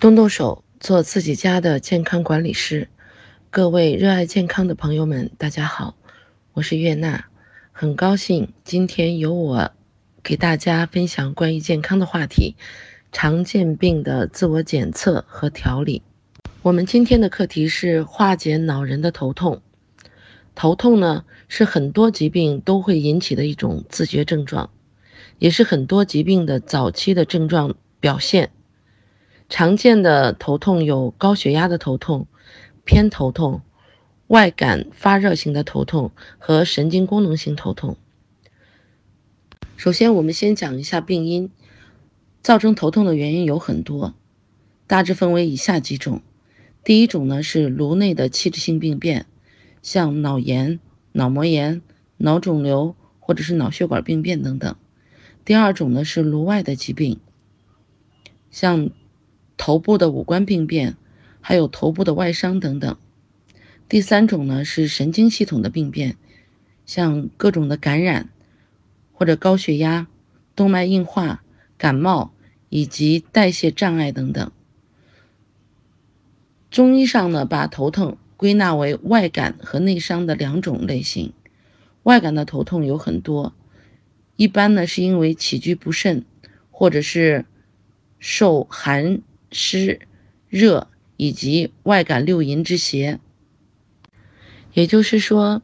动动手，做自己家的健康管理师。各位热爱健康的朋友们，大家好，我是月娜，很高兴今天由我给大家分享关于健康的话题——常见病的自我检测和调理。我们今天的课题是化解恼人的头痛。头痛呢，是很多疾病都会引起的一种自觉症状，也是很多疾病的早期的症状表现。常见的头痛有高血压的头痛、偏头痛、外感发热型的头痛和神经功能性头痛。首先，我们先讲一下病因。造成头痛的原因有很多，大致分为以下几种。第一种呢是颅内的器质性病变，像脑炎、脑膜炎、脑肿瘤或者是脑血管病变等等。第二种呢是颅外的疾病，像。头部的五官病变，还有头部的外伤等等。第三种呢是神经系统的病变，像各种的感染，或者高血压、动脉硬化、感冒以及代谢障碍等等。中医上呢把头痛归纳为外感和内伤的两种类型。外感的头痛有很多，一般呢是因为起居不慎，或者是受寒。湿、热以及外感六淫之邪，也就是说，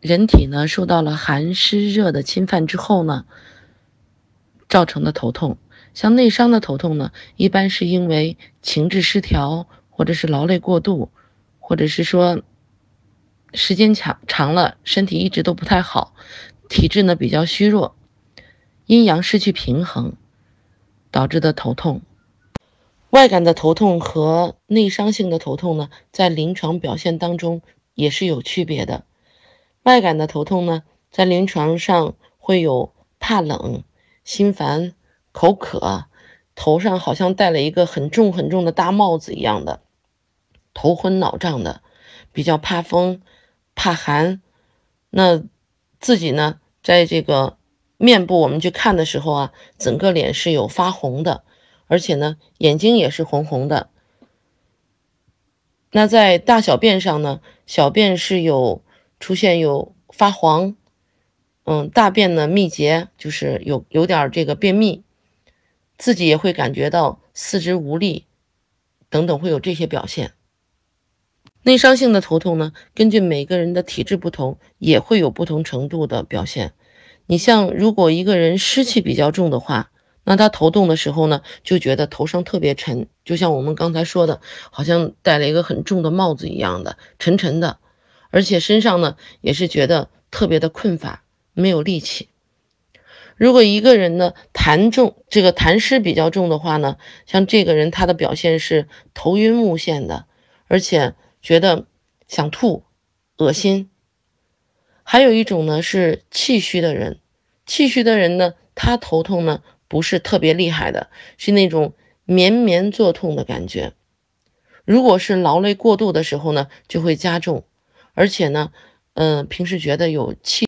人体呢受到了寒湿热的侵犯之后呢，造成的头痛。像内伤的头痛呢，一般是因为情志失调，或者是劳累过度，或者是说时间长长了，身体一直都不太好，体质呢比较虚弱，阴阳失去平衡导致的头痛。外感的头痛和内伤性的头痛呢，在临床表现当中也是有区别的。外感的头痛呢，在临床上会有怕冷、心烦、口渴，头上好像戴了一个很重很重的大帽子一样的，头昏脑胀的，比较怕风、怕寒。那自己呢，在这个面部我们去看的时候啊，整个脸是有发红的。而且呢，眼睛也是红红的。那在大小便上呢，小便是有出现有发黄，嗯，大便呢秘结，就是有有点这个便秘，自己也会感觉到四肢无力，等等会有这些表现。内伤性的头痛呢，根据每个人的体质不同，也会有不同程度的表现。你像如果一个人湿气比较重的话。那他头痛的时候呢，就觉得头上特别沉，就像我们刚才说的，好像戴了一个很重的帽子一样的，沉沉的，而且身上呢也是觉得特别的困乏，没有力气。如果一个人呢痰重，这个痰湿比较重的话呢，像这个人他的表现是头晕目眩的，而且觉得想吐、恶心。还有一种呢是气虚的人，气虚的人呢，他头痛呢。不是特别厉害的，是那种绵绵作痛的感觉。如果是劳累过度的时候呢，就会加重，而且呢，嗯，平时觉得有气